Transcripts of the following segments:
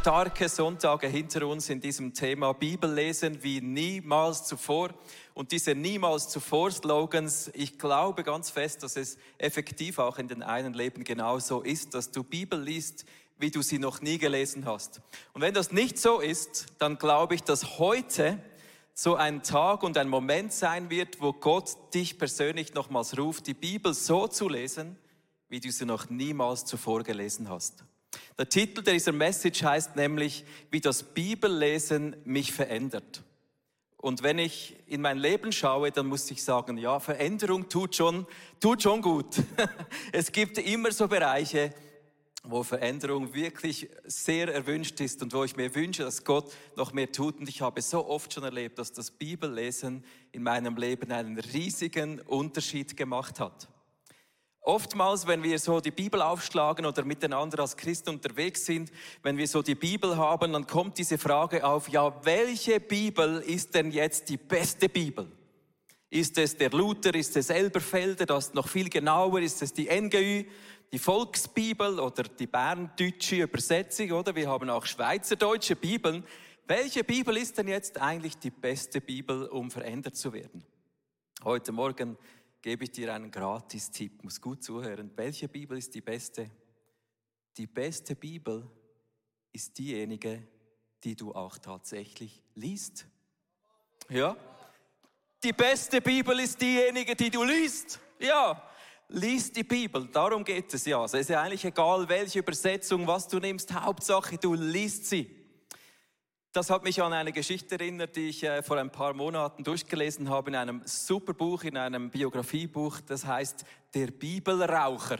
starke Sonntage hinter uns in diesem Thema Bibel lesen wie niemals zuvor. Und diese niemals zuvor Slogans, ich glaube ganz fest, dass es effektiv auch in den einen Leben genauso ist, dass du Bibel liest, wie du sie noch nie gelesen hast. Und wenn das nicht so ist, dann glaube ich, dass heute so ein Tag und ein Moment sein wird, wo Gott dich persönlich nochmals ruft, die Bibel so zu lesen, wie du sie noch niemals zuvor gelesen hast. Der Titel dieser Message heißt nämlich, wie das Bibellesen mich verändert. Und wenn ich in mein Leben schaue, dann muss ich sagen, ja, Veränderung tut schon, tut schon gut. Es gibt immer so Bereiche, wo Veränderung wirklich sehr erwünscht ist und wo ich mir wünsche, dass Gott noch mehr tut. Und ich habe so oft schon erlebt, dass das Bibellesen in meinem Leben einen riesigen Unterschied gemacht hat. Oftmals, wenn wir so die Bibel aufschlagen oder miteinander als Christen unterwegs sind, wenn wir so die Bibel haben, dann kommt diese Frage auf, ja, welche Bibel ist denn jetzt die beste Bibel? Ist es der Luther, ist es Elberfelder, das noch viel genauer, ist es die NGÜ, die Volksbibel oder die berndeutsche Übersetzung, oder? Wir haben auch schweizerdeutsche Bibeln. Welche Bibel ist denn jetzt eigentlich die beste Bibel, um verändert zu werden? Heute Morgen gebe ich dir einen Gratis-Tipp, muss gut zuhören. Welche Bibel ist die beste? Die beste Bibel ist diejenige, die du auch tatsächlich liest. Ja? Die beste Bibel ist diejenige, die du liest. Ja, liest die Bibel, darum geht es ja. Es ist ja eigentlich egal, welche Übersetzung, was du nimmst, Hauptsache du liest sie. Das hat mich an eine Geschichte erinnert, die ich äh, vor ein paar Monaten durchgelesen habe in einem super Buch, in einem Biografiebuch, das heißt Der Bibelraucher.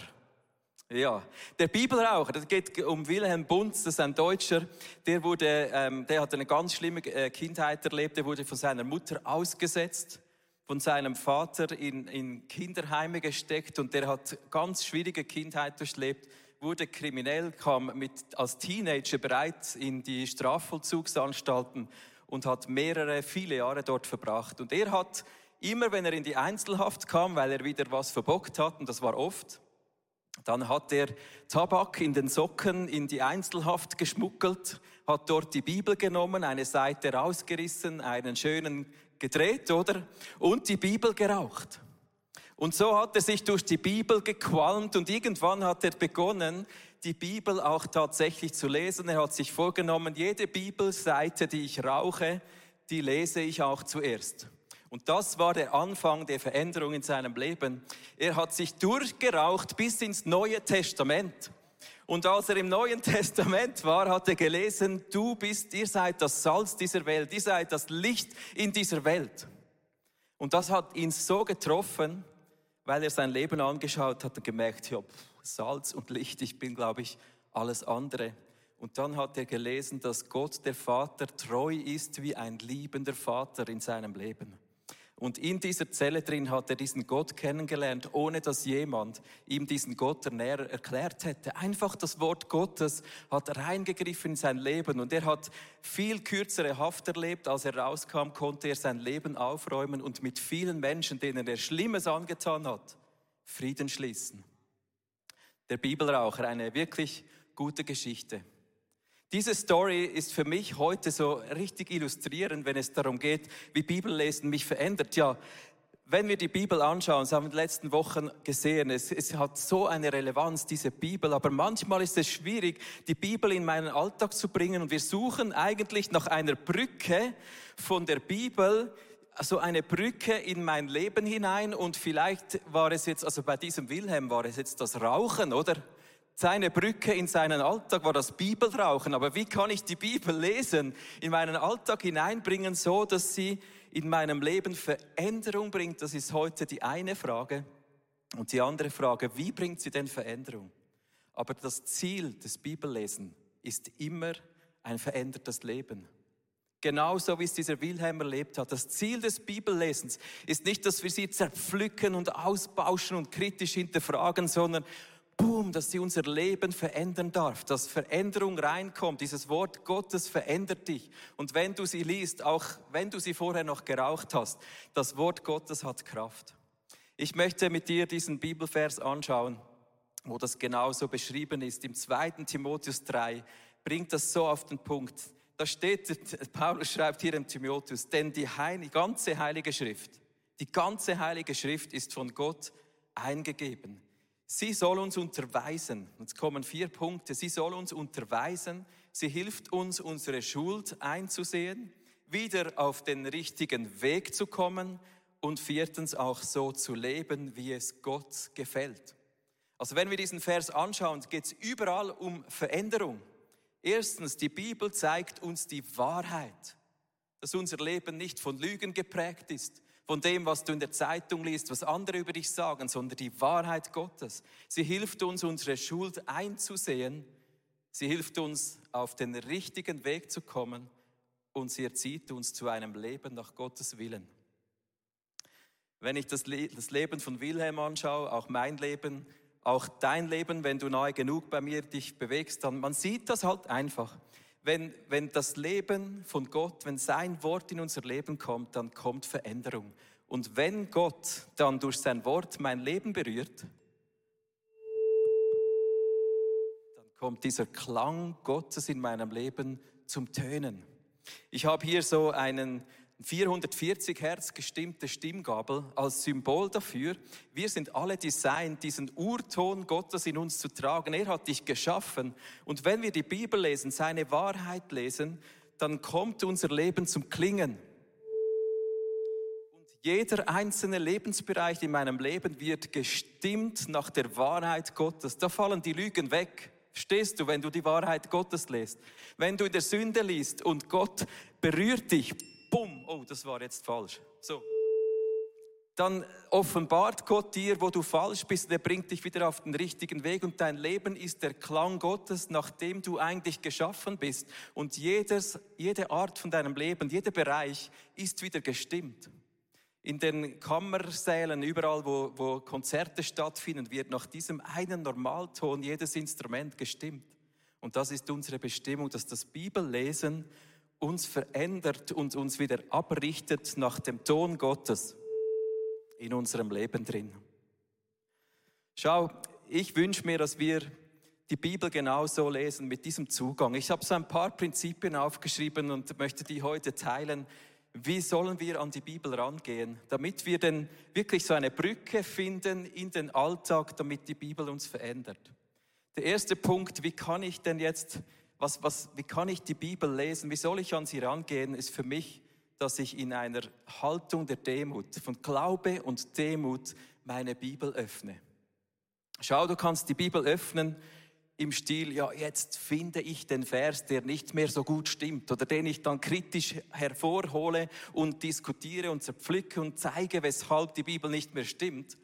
Ja, der Bibelraucher, das geht um Wilhelm Bunz, das ist ein Deutscher, der wurde, ähm, der hat eine ganz schlimme äh, Kindheit erlebt, der wurde von seiner Mutter ausgesetzt, von seinem Vater in, in Kinderheime gesteckt und der hat ganz schwierige Kindheit durchlebt wurde kriminell, kam mit, als Teenager bereits in die Strafvollzugsanstalten und hat mehrere, viele Jahre dort verbracht. Und er hat immer, wenn er in die Einzelhaft kam, weil er wieder was verbockt hat, und das war oft, dann hat er Tabak in den Socken in die Einzelhaft geschmuggelt, hat dort die Bibel genommen, eine Seite rausgerissen, einen schönen gedreht, oder? Und die Bibel geraucht. Und so hat er sich durch die Bibel gequalmt und irgendwann hat er begonnen, die Bibel auch tatsächlich zu lesen. Er hat sich vorgenommen, jede Bibelseite, die ich rauche, die lese ich auch zuerst. Und das war der Anfang der Veränderung in seinem Leben. Er hat sich durchgeraucht bis ins Neue Testament. Und als er im Neuen Testament war, hat er gelesen, du bist, ihr seid das Salz dieser Welt, ihr seid das Licht in dieser Welt. Und das hat ihn so getroffen, weil er sein Leben angeschaut hat und gemerkt, ja, Salz und Licht, ich bin, glaube ich, alles andere. Und dann hat er gelesen, dass Gott der Vater treu ist wie ein liebender Vater in seinem Leben. Und in dieser Zelle drin hat er diesen Gott kennengelernt, ohne dass jemand ihm diesen Gott näher erklärt hätte. Einfach das Wort Gottes hat reingegriffen in sein Leben und er hat viel kürzere Haft erlebt. Als er rauskam, konnte er sein Leben aufräumen und mit vielen Menschen, denen er Schlimmes angetan hat, Frieden schließen. Der Bibelraucher, eine wirklich gute Geschichte. Diese Story ist für mich heute so richtig illustrierend, wenn es darum geht, wie Bibellesen mich verändert. Ja, wenn wir die Bibel anschauen, das haben wir in den letzten Wochen gesehen, es, es hat so eine Relevanz, diese Bibel, aber manchmal ist es schwierig, die Bibel in meinen Alltag zu bringen und wir suchen eigentlich nach einer Brücke von der Bibel so eine Brücke in mein Leben hinein und vielleicht war es jetzt, also bei diesem Wilhelm war es jetzt das Rauchen, oder? Seine Brücke in seinen Alltag war das Bibelrauchen. Aber wie kann ich die Bibel lesen, in meinen Alltag hineinbringen, so dass sie in meinem Leben Veränderung bringt? Das ist heute die eine Frage. Und die andere Frage, wie bringt sie denn Veränderung? Aber das Ziel des Bibellesen ist immer ein verändertes Leben. Genauso wie es dieser Wilhelm erlebt hat. Das Ziel des Bibellesens ist nicht, dass wir sie zerpflücken und ausbauschen und kritisch hinterfragen, sondern boom, dass sie unser Leben verändern darf, dass Veränderung reinkommt. Dieses Wort Gottes verändert dich. Und wenn du sie liest, auch wenn du sie vorher noch geraucht hast, das Wort Gottes hat Kraft. Ich möchte mit dir diesen Bibelvers anschauen, wo das genauso beschrieben ist. Im 2. Timotheus 3, bringt das so auf den Punkt. Da steht, Paulus schreibt hier im Timotheus, denn die heilige, ganze Heilige Schrift, die ganze Heilige Schrift ist von Gott eingegeben. Sie soll uns unterweisen. Jetzt kommen vier Punkte. Sie soll uns unterweisen. Sie hilft uns, unsere Schuld einzusehen, wieder auf den richtigen Weg zu kommen und viertens auch so zu leben, wie es Gott gefällt. Also wenn wir diesen Vers anschauen, geht es überall um Veränderung. Erstens, die Bibel zeigt uns die Wahrheit, dass unser Leben nicht von Lügen geprägt ist, von dem, was du in der Zeitung liest, was andere über dich sagen, sondern die Wahrheit Gottes. Sie hilft uns, unsere Schuld einzusehen. Sie hilft uns, auf den richtigen Weg zu kommen und sie erzieht uns zu einem Leben nach Gottes Willen. Wenn ich das, Le das Leben von Wilhelm anschaue, auch mein Leben, auch dein Leben, wenn du nahe genug bei mir dich bewegst, dann man sieht das halt einfach. Wenn, wenn das Leben von Gott, wenn sein Wort in unser Leben kommt, dann kommt Veränderung. Und wenn Gott dann durch sein Wort mein Leben berührt, dann kommt dieser Klang Gottes in meinem Leben zum Tönen. Ich habe hier so einen 440 Hertz gestimmte Stimmgabel als Symbol dafür. Wir sind alle designt, diesen Urton Gottes in uns zu tragen. Er hat dich geschaffen. Und wenn wir die Bibel lesen, seine Wahrheit lesen, dann kommt unser Leben zum Klingen. Und jeder einzelne Lebensbereich in meinem Leben wird gestimmt nach der Wahrheit Gottes. Da fallen die Lügen weg. Verstehst du, wenn du die Wahrheit Gottes liest? Wenn du in der Sünde liest und Gott berührt dich, bumm, oh, das war jetzt falsch. So. Dann offenbart Gott dir, wo du falsch bist, der bringt dich wieder auf den richtigen Weg und dein Leben ist der Klang Gottes, nach dem du eigentlich geschaffen bist. Und jedes, jede Art von deinem Leben, jeder Bereich ist wieder gestimmt. In den Kammersälen, überall, wo, wo Konzerte stattfinden, wird nach diesem einen Normalton jedes Instrument gestimmt. Und das ist unsere Bestimmung, dass das Bibellesen uns verändert und uns wieder abrichtet nach dem Ton Gottes in unserem Leben drin. Schau, ich wünsche mir, dass wir die Bibel genauso lesen mit diesem Zugang. Ich habe so ein paar Prinzipien aufgeschrieben und möchte die heute teilen. Wie sollen wir an die Bibel rangehen, damit wir denn wirklich so eine Brücke finden in den Alltag, damit die Bibel uns verändert? Der erste Punkt, wie kann ich denn jetzt was, was, wie kann ich die Bibel lesen? Wie soll ich an sie rangehen? Ist für mich, dass ich in einer Haltung der Demut, von Glaube und Demut meine Bibel öffne. Schau, du kannst die Bibel öffnen im Stil, ja, jetzt finde ich den Vers, der nicht mehr so gut stimmt oder den ich dann kritisch hervorhole und diskutiere und zerpflücke und zeige, weshalb die Bibel nicht mehr stimmt.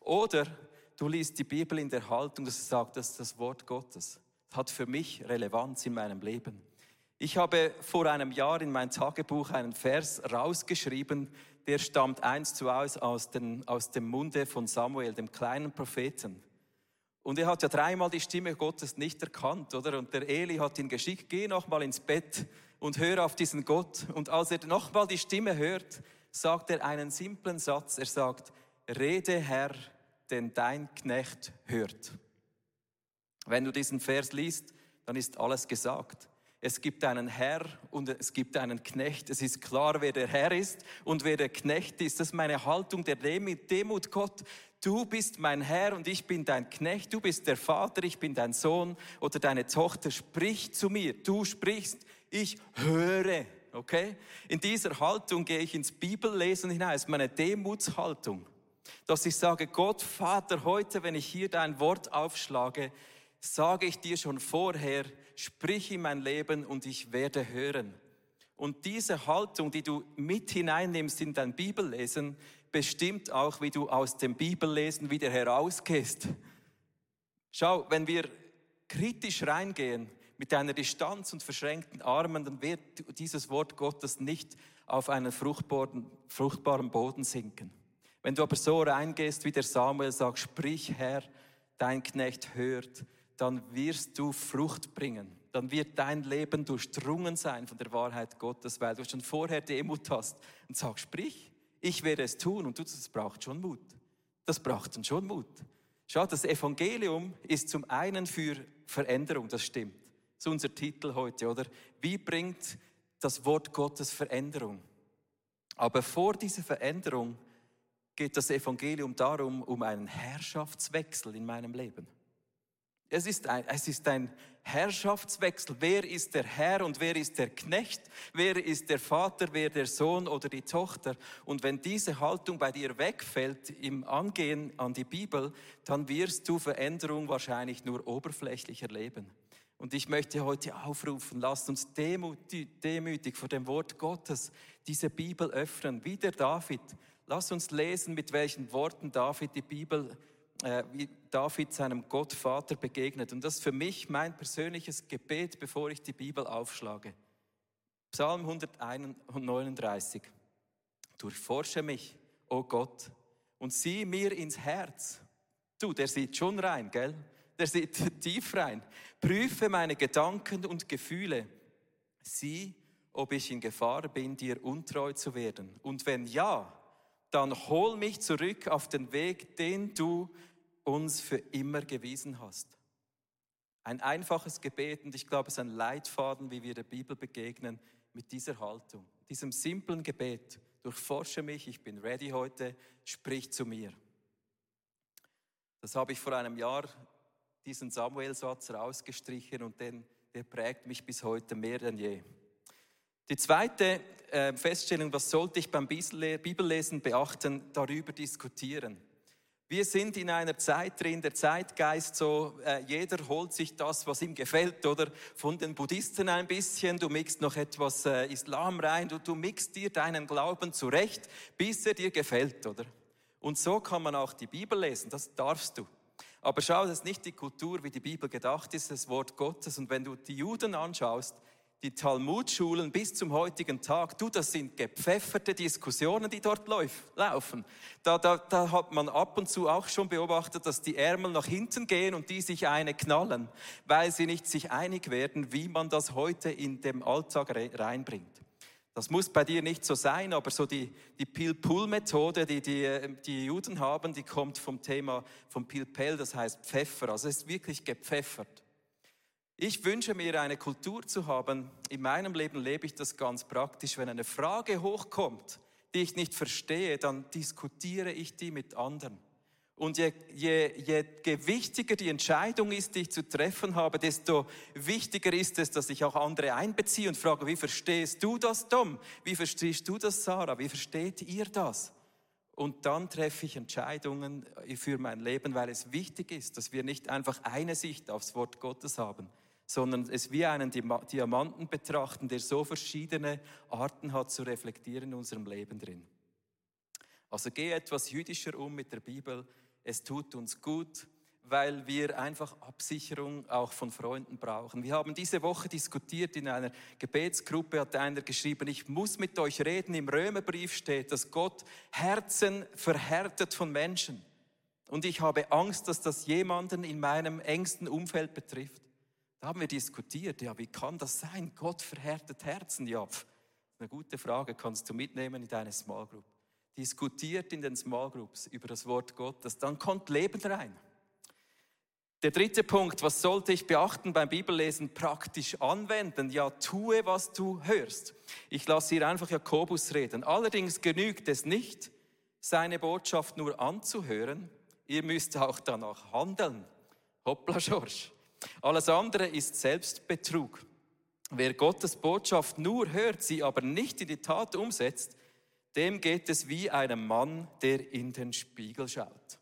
Oder du liest die Bibel in der Haltung, dass es sagt, das ist das Wort Gottes hat für mich Relevanz in meinem Leben. Ich habe vor einem Jahr in mein Tagebuch einen Vers rausgeschrieben, der stammt eins zu eins aus, den, aus dem Munde von Samuel, dem kleinen Propheten. Und er hat ja dreimal die Stimme Gottes nicht erkannt, oder? Und der Eli hat ihn geschickt, geh nochmal ins Bett und hör auf diesen Gott. Und als er nochmal die Stimme hört, sagt er einen simplen Satz. Er sagt, rede Herr, denn dein Knecht hört. Wenn du diesen Vers liest, dann ist alles gesagt. Es gibt einen Herr und es gibt einen Knecht. Es ist klar, wer der Herr ist und wer der Knecht ist. Das ist meine Haltung der Demut. Gott, du bist mein Herr und ich bin dein Knecht. Du bist der Vater, ich bin dein Sohn oder deine Tochter. Sprich zu mir. Du sprichst, ich höre. Okay? In dieser Haltung gehe ich ins Bibellesen ist meine Demutshaltung. Dass ich sage, Gott, Vater, heute, wenn ich hier dein Wort aufschlage, sage ich dir schon vorher, sprich in mein Leben und ich werde hören. Und diese Haltung, die du mit hineinnimmst in dein Bibellesen, bestimmt auch, wie du aus dem Bibellesen wieder herausgehst. Schau, wenn wir kritisch reingehen, mit einer Distanz und verschränkten Armen, dann wird dieses Wort Gottes nicht auf einen fruchtbaren, fruchtbaren Boden sinken. Wenn du aber so reingehst, wie der Samuel sagt, sprich Herr, dein Knecht hört, dann wirst du Frucht bringen. Dann wird dein Leben durchdrungen sein von der Wahrheit Gottes, weil du schon vorher Demut hast und sagst, sprich, ich werde es tun. Und du, das braucht schon Mut. Das braucht dann schon Mut. Schau, das Evangelium ist zum einen für Veränderung, das stimmt. Das ist unser Titel heute, oder? Wie bringt das Wort Gottes Veränderung? Aber vor dieser Veränderung geht das Evangelium darum, um einen Herrschaftswechsel in meinem Leben. Es ist, ein, es ist ein Herrschaftswechsel. Wer ist der Herr und wer ist der Knecht? Wer ist der Vater, wer der Sohn oder die Tochter? Und wenn diese Haltung bei dir wegfällt im Angehen an die Bibel, dann wirst du Veränderung wahrscheinlich nur oberflächlich erleben. Und ich möchte heute aufrufen, lasst uns demütig vor dem Wort Gottes diese Bibel öffnen, wie der David. Lasst uns lesen, mit welchen Worten David die Bibel äh, wie David seinem Gottvater begegnet. Und das ist für mich mein persönliches Gebet, bevor ich die Bibel aufschlage. Psalm 139. Durchforsche mich, o oh Gott, und sieh mir ins Herz. Du, der sieht schon rein, gell? Der sieht tief rein. Prüfe meine Gedanken und Gefühle. Sieh, ob ich in Gefahr bin, dir untreu zu werden. Und wenn ja, dann hol mich zurück auf den Weg, den du uns für immer gewiesen hast. Ein einfaches Gebet und ich glaube, es ist ein Leitfaden, wie wir der Bibel begegnen mit dieser Haltung, diesem simplen Gebet. Durchforsche mich, ich bin ready heute, sprich zu mir. Das habe ich vor einem Jahr, diesen Samuel-Satz rausgestrichen und den, der prägt mich bis heute mehr denn je. Die zweite äh, Feststellung, was sollte ich beim Bibellesen beachten, darüber diskutieren. Wir sind in einer Zeit drin, der Zeitgeist so, äh, jeder holt sich das, was ihm gefällt, oder von den Buddhisten ein bisschen, du mixt noch etwas äh, Islam rein, du, du mixt dir deinen Glauben zurecht, bis er dir gefällt, oder? Und so kann man auch die Bibel lesen, das darfst du. Aber schau, das ist nicht die Kultur, wie die Bibel gedacht ist, das Wort Gottes. Und wenn du die Juden anschaust, die Talmudschulen bis zum heutigen Tag, du, das sind gepfefferte Diskussionen, die dort laufen. Da, da, da hat man ab und zu auch schon beobachtet, dass die Ärmel nach hinten gehen und die sich eine knallen, weil sie nicht sich einig werden, wie man das heute in dem Alltag reinbringt. Das muss bei dir nicht so sein, aber so die, die Pil-Pul-Methode, die, die die Juden haben, die kommt vom Thema vom Pilpel, das heißt Pfeffer. Also es ist wirklich gepfeffert. Ich wünsche mir eine Kultur zu haben. In meinem Leben lebe ich das ganz praktisch. Wenn eine Frage hochkommt, die ich nicht verstehe, dann diskutiere ich die mit anderen. Und je, je, je gewichtiger die Entscheidung ist, die ich zu treffen habe, desto wichtiger ist es, dass ich auch andere einbeziehe und frage, wie verstehst du das, Tom? Wie verstehst du das, Sarah? Wie versteht ihr das? Und dann treffe ich Entscheidungen für mein Leben, weil es wichtig ist, dass wir nicht einfach eine Sicht aufs Wort Gottes haben, sondern es wie einen Diamanten betrachten, der so verschiedene Arten hat zu reflektieren in unserem Leben drin. Also geh etwas jüdischer um mit der Bibel. Es tut uns gut, weil wir einfach Absicherung auch von Freunden brauchen. Wir haben diese Woche diskutiert in einer Gebetsgruppe, hat einer geschrieben, ich muss mit euch reden. Im Römerbrief steht, dass Gott Herzen verhärtet von Menschen. Und ich habe Angst, dass das jemanden in meinem engsten Umfeld betrifft. Da haben wir diskutiert, ja, wie kann das sein? Gott verhärtet Herzen. Ja, eine gute Frage, kannst du mitnehmen in deine Small Group. Diskutiert in den Small Groups über das Wort Gottes, dann kommt Leben rein. Der dritte Punkt, was sollte ich beachten beim Bibellesen? Praktisch anwenden. Ja, tue, was du hörst. Ich lasse hier einfach Jakobus reden. Allerdings genügt es nicht, seine Botschaft nur anzuhören. Ihr müsst auch danach handeln. Hoppla, Schorsch. Alles andere ist Selbstbetrug. Wer Gottes Botschaft nur hört, sie aber nicht in die Tat umsetzt, dem geht es wie einem Mann, der in den Spiegel schaut.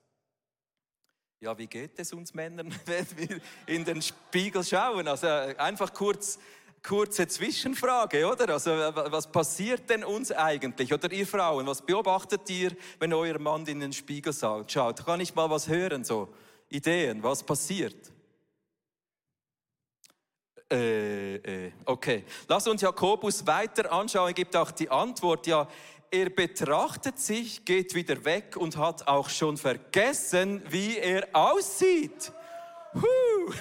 Ja, wie geht es uns Männern, wenn wir in den Spiegel schauen? Also einfach kurz, kurze Zwischenfrage, oder? Also was passiert denn uns eigentlich? Oder ihr Frauen, was beobachtet ihr, wenn euer Mann in den Spiegel schaut? Kann ich mal was hören, so Ideen, was passiert? Äh, äh, okay. Lass uns Jakobus weiter anschauen. Er gibt auch die Antwort. Ja, er betrachtet sich, geht wieder weg und hat auch schon vergessen, wie er aussieht. Huh.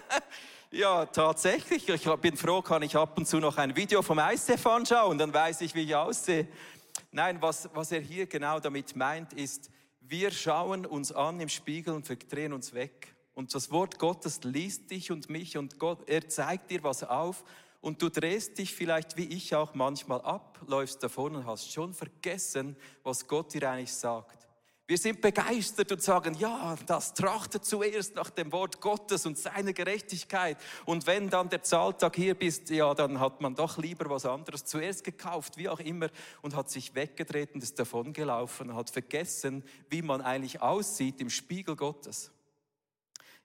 ja, tatsächlich. Ich bin froh, kann ich ab und zu noch ein Video vom ICF anschauen, dann weiß ich, wie ich aussehe. Nein, was, was er hier genau damit meint, ist, wir schauen uns an im Spiegel und verdrehen uns weg Und das Wort Gottes liest dich und mich und Gott, er zeigt dir was auf und du drehst dich vielleicht wie ich auch manchmal ab, läufst davon und hast schon vergessen, was Gott dir eigentlich sagt. Wir sind begeistert und sagen, ja, das trachtet zuerst nach dem Wort Gottes und seiner Gerechtigkeit. Und wenn dann der Zahltag hier bist, ja, dann hat man doch lieber was anderes zuerst gekauft, wie auch immer, und hat sich weggedreht und ist davongelaufen, hat vergessen, wie man eigentlich aussieht im Spiegel Gottes.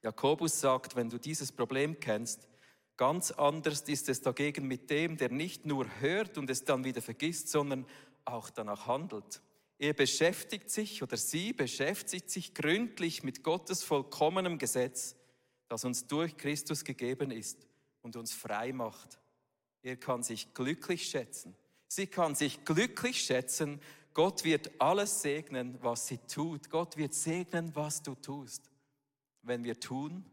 Jakobus sagt, wenn du dieses Problem kennst, ganz anders ist es dagegen mit dem, der nicht nur hört und es dann wieder vergisst, sondern auch danach handelt. Er beschäftigt sich oder sie beschäftigt sich gründlich mit Gottes vollkommenem Gesetz, das uns durch Christus gegeben ist und uns frei macht. Er kann sich glücklich schätzen. Sie kann sich glücklich schätzen. Gott wird alles segnen, was sie tut. Gott wird segnen, was du tust, wenn wir tun,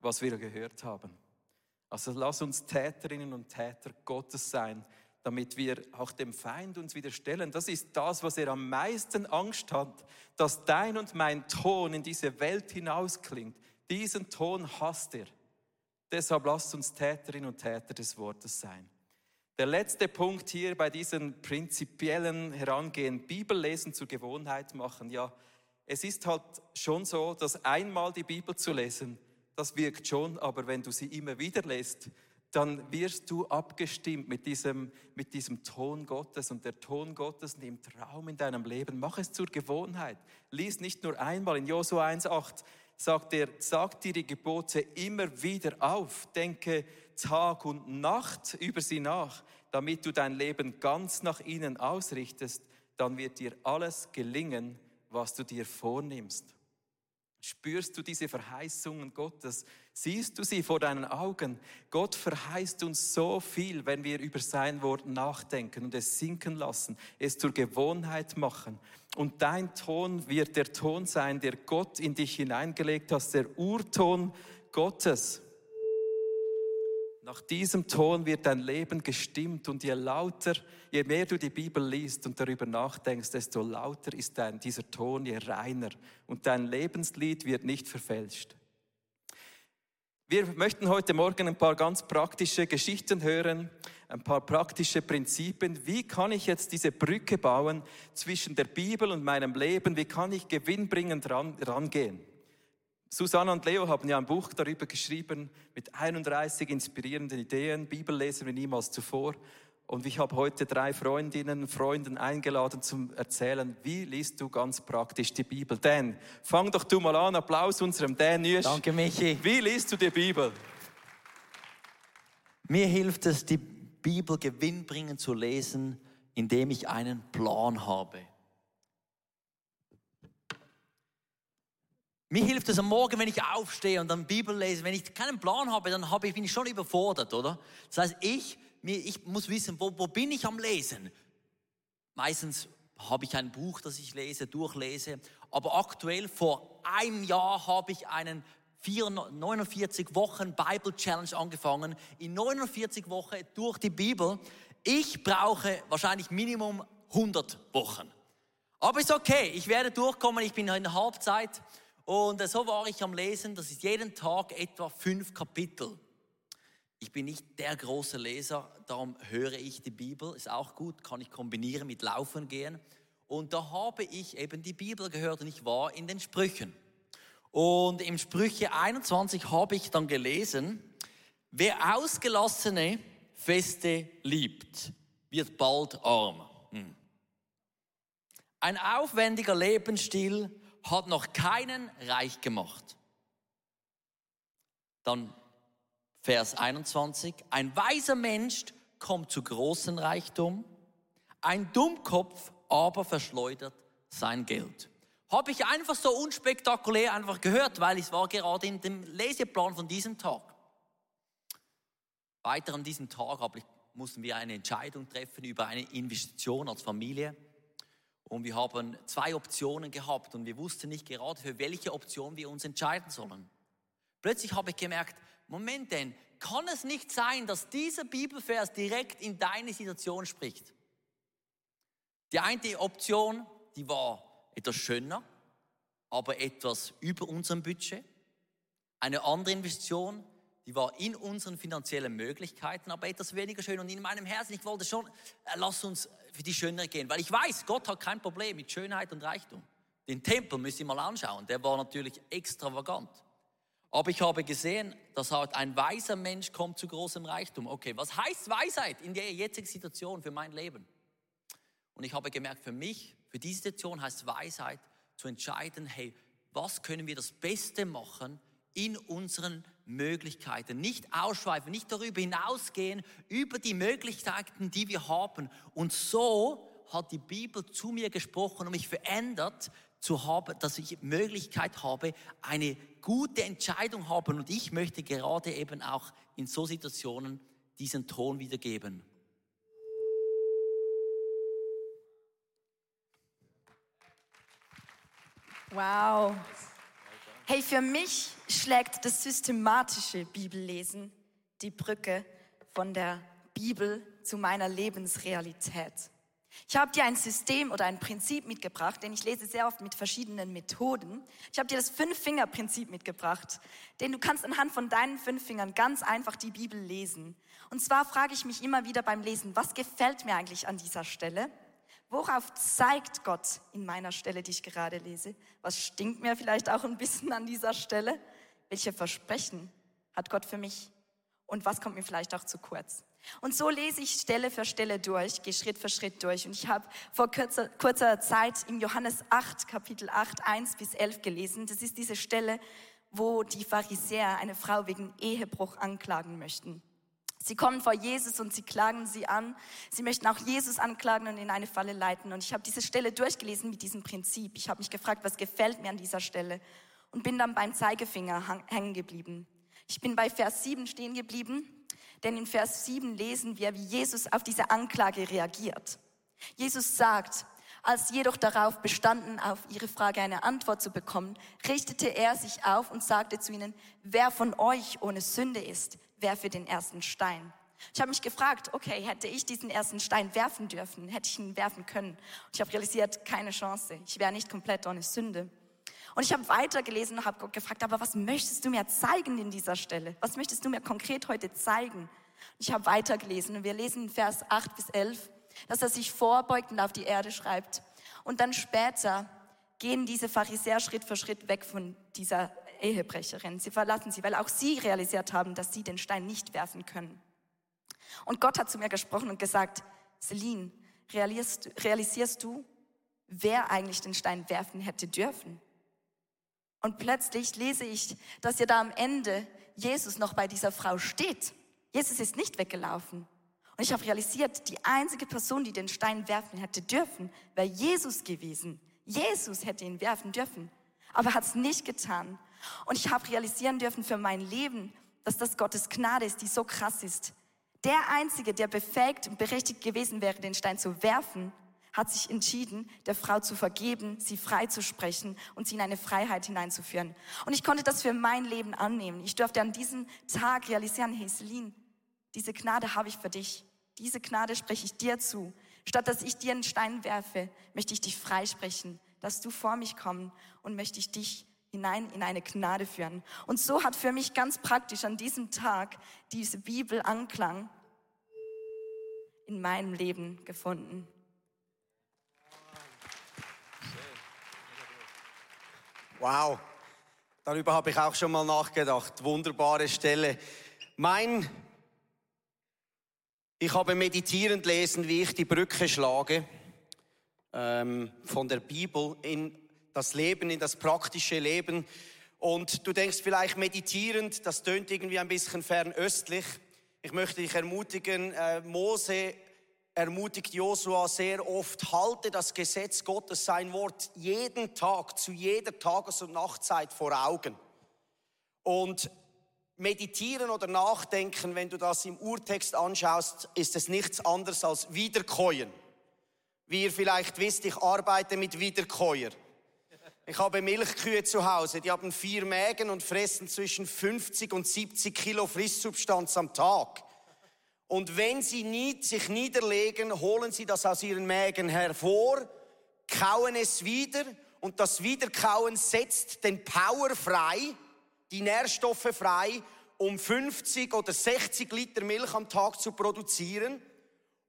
was wir gehört haben. Also lass uns Täterinnen und Täter Gottes sein, damit wir auch dem Feind uns wieder stellen. Das ist das, was er am meisten Angst hat, dass dein und mein Ton in diese Welt hinausklingt. Diesen Ton hasst er. Deshalb lasst uns Täterinnen und Täter des Wortes sein. Der letzte Punkt hier bei diesem prinzipiellen Herangehen, Bibellesen zur Gewohnheit machen. Ja, es ist halt schon so, dass einmal die Bibel zu lesen, das wirkt schon, aber wenn du sie immer wieder lässt, dann wirst du abgestimmt mit diesem, mit diesem Ton Gottes und der Ton Gottes nimmt Raum in deinem Leben. Mach es zur Gewohnheit. Lies nicht nur einmal. In Josua 1,8 sagt er, sag dir die Gebote immer wieder auf. Denke Tag und Nacht über sie nach, damit du dein Leben ganz nach ihnen ausrichtest. Dann wird dir alles gelingen, was du dir vornimmst. Spürst du diese Verheißungen Gottes? Siehst du sie vor deinen Augen? Gott verheißt uns so viel, wenn wir über sein Wort nachdenken und es sinken lassen, es zur Gewohnheit machen. Und dein Ton wird der Ton sein, der Gott in dich hineingelegt hat, der Urton Gottes. Nach diesem Ton wird dein Leben gestimmt und je lauter, je mehr du die Bibel liest und darüber nachdenkst, desto lauter ist dein, dieser Ton, je reiner und dein Lebenslied wird nicht verfälscht. Wir möchten heute Morgen ein paar ganz praktische Geschichten hören, ein paar praktische Prinzipien. Wie kann ich jetzt diese Brücke bauen zwischen der Bibel und meinem Leben? Wie kann ich gewinnbringend ran, rangehen? Susanne und Leo haben ja ein Buch darüber geschrieben mit 31 inspirierenden Ideen. Bibel lesen wir niemals zuvor. Und ich habe heute drei Freundinnen und Freunden eingeladen zum Erzählen, wie liest du ganz praktisch die Bibel. Dan, fang doch du mal an. Applaus unserem Dan Nüsch. Danke, Michi. Wie liest du die Bibel? Mir hilft es, die Bibel gewinnbringend zu lesen, indem ich einen Plan habe. Mir hilft es am Morgen, wenn ich aufstehe und dann Bibel lese. Wenn ich keinen Plan habe, dann habe ich, bin ich schon überfordert, oder? Das heißt, ich, mir, ich muss wissen, wo, wo bin ich am Lesen? Meistens habe ich ein Buch, das ich lese, durchlese. Aber aktuell, vor einem Jahr, habe ich einen 49 Wochen Bible Challenge angefangen. In 49 Wochen durch die Bibel. Ich brauche wahrscheinlich Minimum 100 Wochen. Aber ist okay, ich werde durchkommen. Ich bin in der Halbzeit. Und äh, so war ich am Lesen, das ist jeden Tag etwa fünf Kapitel. Ich bin nicht der große Leser, darum höre ich die Bibel, ist auch gut, kann ich kombinieren mit Laufen gehen. Und da habe ich eben die Bibel gehört und ich war in den Sprüchen. Und im Sprüche 21 habe ich dann gelesen, wer ausgelassene Feste liebt, wird bald arm. Hm. Ein aufwendiger Lebensstil hat noch keinen reich gemacht. Dann Vers 21. Ein weiser Mensch kommt zu großem Reichtum, ein Dummkopf aber verschleudert sein Geld. Habe ich einfach so unspektakulär einfach gehört, weil es war gerade in dem Leseplan von diesem Tag. Weiter an diesem Tag mussten wir eine Entscheidung treffen über eine Investition als Familie. Und wir haben zwei Optionen gehabt und wir wussten nicht gerade, für welche Option wir uns entscheiden sollen. Plötzlich habe ich gemerkt, Moment denn, kann es nicht sein, dass dieser Bibelvers direkt in deine Situation spricht? Die eine Option, die war etwas schöner, aber etwas über unserem Budget. Eine andere Investition, die war in unseren finanziellen Möglichkeiten, aber etwas weniger schön. Und in meinem Herzen, ich wollte schon, äh, lass uns für die Schönere gehen, weil ich weiß, Gott hat kein Problem mit Schönheit und Reichtum. Den Tempel müsst ihr mal anschauen, der war natürlich extravagant. Aber ich habe gesehen, dass halt ein weiser Mensch kommt zu großem Reichtum. Okay, was heißt Weisheit in der jetzigen Situation für mein Leben? Und ich habe gemerkt, für mich, für diese Situation heißt Weisheit zu entscheiden, hey, was können wir das Beste machen in unseren Möglichkeiten. Nicht ausschweifen, nicht darüber hinausgehen, über die Möglichkeiten, die wir haben. Und so hat die Bibel zu mir gesprochen und mich verändert, zu haben, dass ich Möglichkeit habe, eine gute Entscheidung haben. Und ich möchte gerade eben auch in so Situationen diesen Ton wiedergeben. Wow. Hey, für mich schlägt das systematische Bibellesen die Brücke von der Bibel zu meiner Lebensrealität. Ich habe dir ein System oder ein Prinzip mitgebracht, denn ich lese sehr oft mit verschiedenen Methoden. Ich habe dir das Fünf-Finger-Prinzip mitgebracht, denn du kannst anhand von deinen fünf Fingern ganz einfach die Bibel lesen. Und zwar frage ich mich immer wieder beim Lesen, was gefällt mir eigentlich an dieser Stelle? Worauf zeigt Gott in meiner Stelle, die ich gerade lese? Was stinkt mir vielleicht auch ein bisschen an dieser Stelle? Welche Versprechen hat Gott für mich? Und was kommt mir vielleicht auch zu kurz? Und so lese ich Stelle für Stelle durch, gehe Schritt für Schritt durch. Und ich habe vor kurzer, kurzer Zeit im Johannes 8, Kapitel 8, 1 bis 11 gelesen. Das ist diese Stelle, wo die Pharisäer eine Frau wegen Ehebruch anklagen möchten. Sie kommen vor Jesus und sie klagen sie an. Sie möchten auch Jesus anklagen und in eine Falle leiten. Und ich habe diese Stelle durchgelesen mit diesem Prinzip. Ich habe mich gefragt, was gefällt mir an dieser Stelle und bin dann beim Zeigefinger hängen geblieben. Ich bin bei Vers 7 stehen geblieben, denn in Vers 7 lesen wir, wie Jesus auf diese Anklage reagiert. Jesus sagt, als jedoch darauf bestanden, auf ihre Frage eine Antwort zu bekommen, richtete er sich auf und sagte zu ihnen, wer von euch ohne Sünde ist, werfe den ersten Stein. Ich habe mich gefragt, okay, hätte ich diesen ersten Stein werfen dürfen, hätte ich ihn werfen können. Und ich habe realisiert, keine Chance. Ich wäre nicht komplett ohne Sünde. Und ich habe weitergelesen und habe Gott gefragt, aber was möchtest du mir zeigen in dieser Stelle? Was möchtest du mir konkret heute zeigen? Und ich habe weitergelesen und wir lesen Vers 8 bis 11, dass er sich vorbeugt und auf die Erde schreibt. Und dann später gehen diese Pharisäer Schritt für Schritt weg von dieser Ehebrecherin. Sie verlassen sie, weil auch sie realisiert haben, dass sie den Stein nicht werfen können. Und Gott hat zu mir gesprochen und gesagt, Celine, realisierst, realisierst du, wer eigentlich den Stein werfen hätte dürfen? Und plötzlich lese ich, dass ja da am Ende Jesus noch bei dieser Frau steht. Jesus ist nicht weggelaufen. Und ich habe realisiert, die einzige Person, die den Stein werfen hätte dürfen, wäre Jesus gewesen. Jesus hätte ihn werfen dürfen, aber hat es nicht getan. Und ich habe realisieren dürfen für mein Leben, dass das Gottes Gnade ist, die so krass ist. Der Einzige, der befähigt und berechtigt gewesen wäre, den Stein zu werfen, hat sich entschieden, der Frau zu vergeben, sie frei zu sprechen und sie in eine Freiheit hineinzuführen. Und ich konnte das für mein Leben annehmen. Ich durfte an diesem Tag realisieren, hey Celine, diese Gnade habe ich für dich. Diese Gnade spreche ich dir zu. Statt dass ich dir einen Stein werfe, möchte ich dich freisprechen, dass du vor mich kommen und möchte ich dich hinein in eine Gnade führen. Und so hat für mich ganz praktisch an diesem Tag diese Bibel Anklang in meinem Leben gefunden. Wow, darüber habe ich auch schon mal nachgedacht. Wunderbare Stelle. Mein, ich habe meditierend lesen, wie ich die Brücke schlage ähm, von der Bibel in das Leben, in das praktische Leben. Und du denkst vielleicht meditierend, das tönt irgendwie ein bisschen fernöstlich. Ich möchte dich ermutigen, äh, Mose ermutigt Josua sehr oft, halte das Gesetz Gottes, sein Wort, jeden Tag, zu jeder Tages- und Nachtzeit vor Augen. Und meditieren oder nachdenken, wenn du das im Urtext anschaust, ist es nichts anderes als Wiederkäuen. Wie ihr vielleicht wisst, ich arbeite mit Wiederkäuer. Ich habe Milchkühe zu Hause, die haben vier Mägen und fressen zwischen 50 und 70 Kilo Frisssubstanz am Tag. Und wenn sie nie, sich niederlegen, holen sie das aus ihren Mägen hervor, kauen es wieder und das Wiederkauen setzt den Power frei, die Nährstoffe frei, um 50 oder 60 Liter Milch am Tag zu produzieren.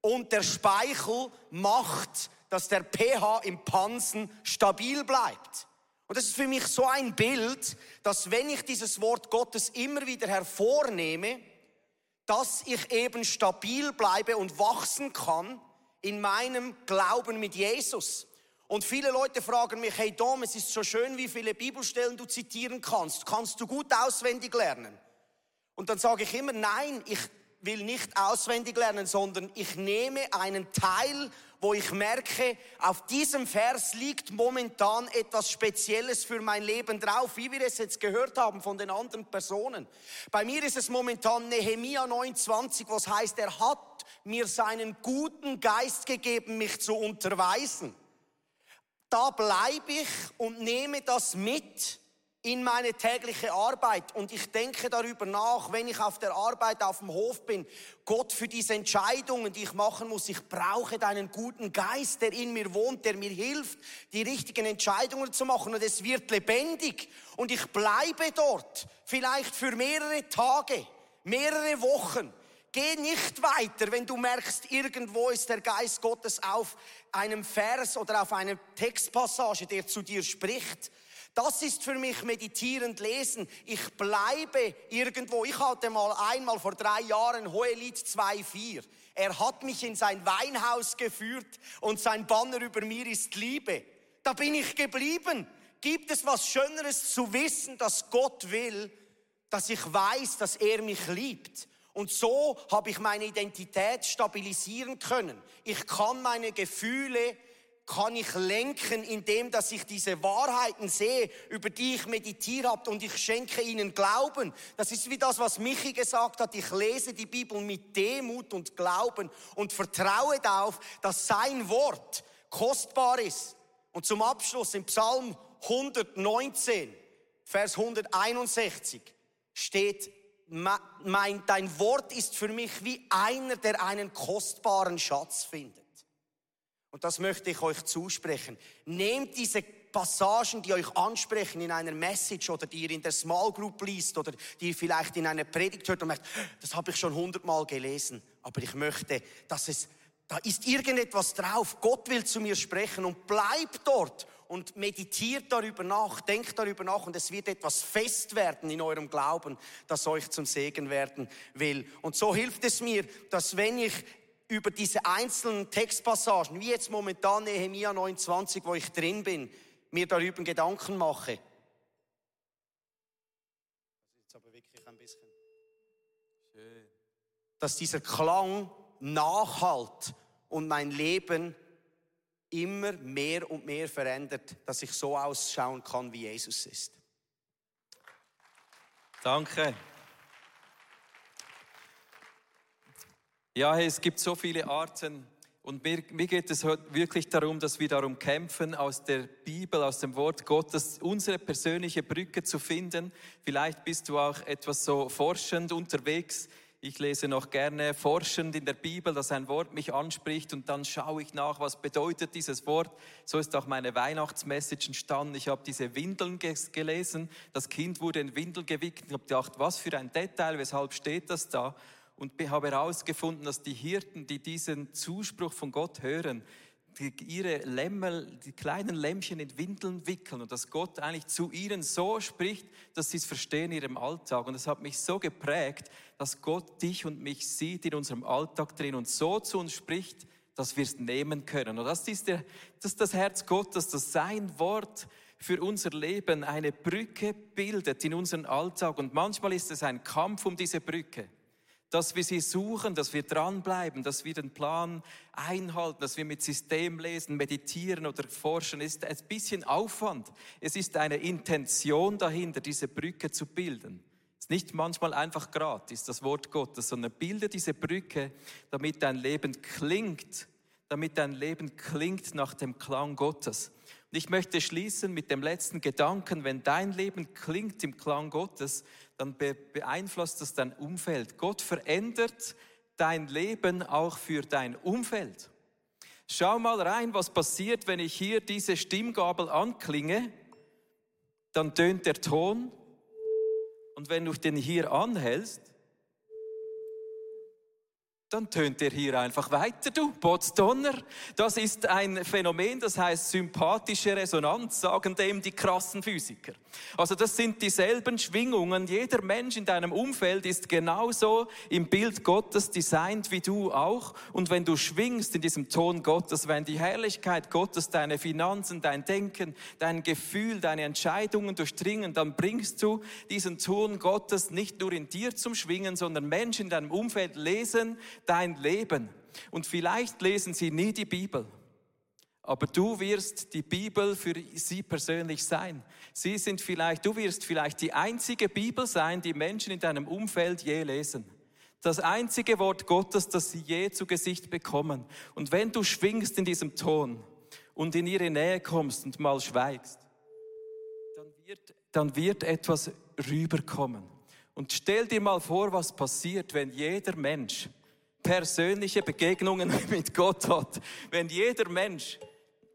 Und der Speichel macht, dass der pH im Pansen stabil bleibt. Und das ist für mich so ein Bild, dass wenn ich dieses Wort Gottes immer wieder hervornehme, dass ich eben stabil bleibe und wachsen kann in meinem Glauben mit Jesus. Und viele Leute fragen mich, hey Dom, es ist so schön, wie viele Bibelstellen du zitieren kannst. Kannst du gut auswendig lernen? Und dann sage ich immer, nein, ich will nicht auswendig lernen, sondern ich nehme einen Teil, wo ich merke, auf diesem Vers liegt momentan etwas Spezielles für mein Leben drauf, wie wir es jetzt gehört haben von den anderen Personen. Bei mir ist es momentan Nehemia 29, was heißt, er hat mir seinen guten Geist gegeben, mich zu unterweisen da bleibe ich und nehme das mit in meine tägliche Arbeit. Und ich denke darüber nach, wenn ich auf der Arbeit auf dem Hof bin, Gott für diese Entscheidungen, die ich machen muss, ich brauche deinen guten Geist, der in mir wohnt, der mir hilft, die richtigen Entscheidungen zu machen. Und es wird lebendig. Und ich bleibe dort, vielleicht für mehrere Tage, mehrere Wochen Geh nicht weiter, wenn du merkst, irgendwo ist der Geist Gottes auf einem Vers oder auf einer Textpassage, der zu dir spricht. Das ist für mich meditierend lesen. Ich bleibe irgendwo. Ich hatte mal einmal vor drei Jahren Hohelied 2,4. Er hat mich in sein Weinhaus geführt und sein Banner über mir ist Liebe. Da bin ich geblieben. Gibt es was Schöneres zu wissen, dass Gott will, dass ich weiß, dass er mich liebt? Und so habe ich meine Identität stabilisieren können. Ich kann meine Gefühle kann ich lenken, indem dass ich diese Wahrheiten sehe, über die ich meditiert habe und ich schenke ihnen Glauben. Das ist wie das, was Michi gesagt hat. Ich lese die Bibel mit Demut und Glauben und vertraue darauf, dass sein Wort kostbar ist. Und zum Abschluss im Psalm 119, Vers 161 steht mein, dein Wort ist für mich wie einer, der einen kostbaren Schatz findet. Und das möchte ich euch zusprechen. Nehmt diese Passagen, die euch ansprechen in einer Message oder die ihr in der Small Group liest oder die ihr vielleicht in einer Predigt hört und merkt, das habe ich schon hundertmal gelesen, aber ich möchte, dass es, da ist irgendetwas drauf. Gott will zu mir sprechen und bleibt dort und meditiert darüber nach, denkt darüber nach und es wird etwas fest werden in eurem Glauben, das euch zum Segen werden will. Und so hilft es mir, dass wenn ich über diese einzelnen Textpassagen, wie jetzt momentan Nehemia 29, wo ich drin bin, mir darüber Gedanken mache. Das ist jetzt aber wirklich ein bisschen. Schön. Dass dieser Klang nachhalt und mein Leben immer mehr und mehr verändert, dass ich so ausschauen kann, wie Jesus ist. Danke. Ja, es gibt so viele Arten und mir, mir, geht es wirklich darum, dass wir darum kämpfen, aus der Bibel, aus dem Wort Gottes unsere persönliche Brücke zu finden. Vielleicht bist du auch etwas so forschend unterwegs ich lese noch gerne forschend in der Bibel, dass ein Wort mich anspricht und dann schaue ich nach, was bedeutet dieses Wort. So ist auch meine Weihnachtsmessage entstanden. Ich habe diese Windeln gelesen. Das Kind wurde in Windeln gewickelt. Ich habe gedacht, was für ein Detail, weshalb steht das da? Und habe herausgefunden, dass die Hirten, die diesen Zuspruch von Gott hören, die ihre Lämmel, die kleinen Lämmchen in Windeln wickeln und dass Gott eigentlich zu ihnen so spricht, dass sie es verstehen in ihrem Alltag. Und es hat mich so geprägt, dass Gott dich und mich sieht in unserem Alltag drin und so zu uns spricht, dass wir es nehmen können. Und das ist, der, das ist das Herz Gottes, dass sein Wort für unser Leben eine Brücke bildet in unseren Alltag. Und manchmal ist es ein Kampf um diese Brücke dass wir sie suchen, dass wir dranbleiben, dass wir den Plan einhalten, dass wir mit System lesen, meditieren oder forschen, ist ein bisschen Aufwand. Es ist eine Intention dahinter, diese Brücke zu bilden. Es ist nicht manchmal einfach gratis, das Wort Gottes, sondern bilde diese Brücke, damit dein Leben klingt, damit dein Leben klingt nach dem Klang Gottes. Und ich möchte schließen mit dem letzten Gedanken, wenn dein Leben klingt im Klang Gottes, dann beeinflusst das dein Umfeld. Gott verändert dein Leben auch für dein Umfeld. Schau mal rein, was passiert, wenn ich hier diese Stimmgabel anklinge. Dann tönt der Ton Und wenn du den hier anhältst, dann tönt er hier einfach weiter, du, Potsdonner. Das ist ein Phänomen, das heißt sympathische Resonanz, sagen dem die krassen Physiker. Also das sind dieselben Schwingungen. Jeder Mensch in deinem Umfeld ist genauso im Bild Gottes designt wie du auch. Und wenn du schwingst in diesem Ton Gottes, wenn die Herrlichkeit Gottes deine Finanzen, dein Denken, dein Gefühl, deine Entscheidungen durchdringen, dann bringst du diesen Ton Gottes nicht nur in dir zum Schwingen, sondern Menschen in deinem Umfeld lesen, dein Leben. Und vielleicht lesen sie nie die Bibel. Aber du wirst die Bibel für sie persönlich sein. Sie sind vielleicht, du wirst vielleicht die einzige Bibel sein, die Menschen in deinem Umfeld je lesen. Das einzige Wort Gottes, das sie je zu Gesicht bekommen. Und wenn du schwingst in diesem Ton und in ihre Nähe kommst und mal schweigst, dann wird, dann wird etwas rüberkommen. Und stell dir mal vor, was passiert, wenn jeder Mensch persönliche Begegnungen mit Gott hat, wenn jeder Mensch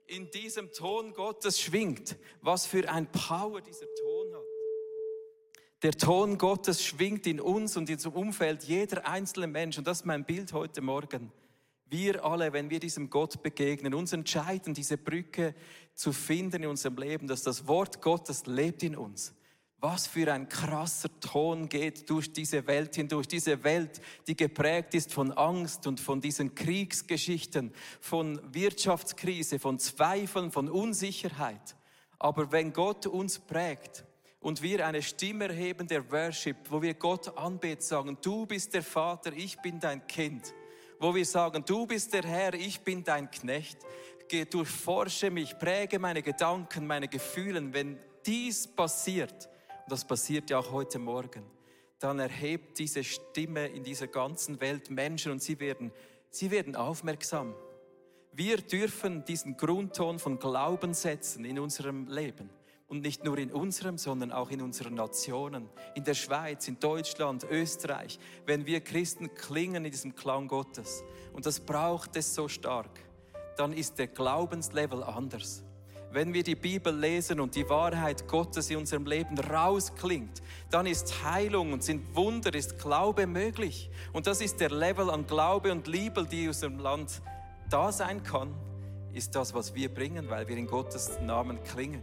in diesem Ton Gottes schwingt, was für ein Power dieser Ton hat. Der Ton Gottes schwingt in uns und in unserem Umfeld jeder einzelne Mensch. Und das ist mein Bild heute Morgen. Wir alle, wenn wir diesem Gott begegnen, uns entscheiden, diese Brücke zu finden in unserem Leben, dass das Wort Gottes lebt in uns was für ein krasser Ton geht durch diese Welt hindurch. Diese Welt, die geprägt ist von Angst und von diesen Kriegsgeschichten, von Wirtschaftskrise, von Zweifeln, von Unsicherheit. Aber wenn Gott uns prägt und wir eine Stimme erheben der Worship, wo wir Gott anbeten, sagen, du bist der Vater, ich bin dein Kind. Wo wir sagen, du bist der Herr, ich bin dein Knecht. Geh, durchforsche mich, präge meine Gedanken, meine Gefühle. Wenn dies passiert, und das passiert ja auch heute Morgen, dann erhebt diese Stimme in dieser ganzen Welt Menschen und sie werden, sie werden aufmerksam. Wir dürfen diesen Grundton von Glauben setzen in unserem Leben. Und nicht nur in unserem, sondern auch in unseren Nationen, in der Schweiz, in Deutschland, Österreich. Wenn wir Christen klingen in diesem Klang Gottes, und das braucht es so stark, dann ist der Glaubenslevel anders. Wenn wir die Bibel lesen und die Wahrheit Gottes in unserem Leben rausklingt, dann ist Heilung und sind Wunder, ist Glaube möglich. Und das ist der Level an Glaube und Liebe, die in unserem Land da sein kann, ist das, was wir bringen, weil wir in Gottes Namen klingen.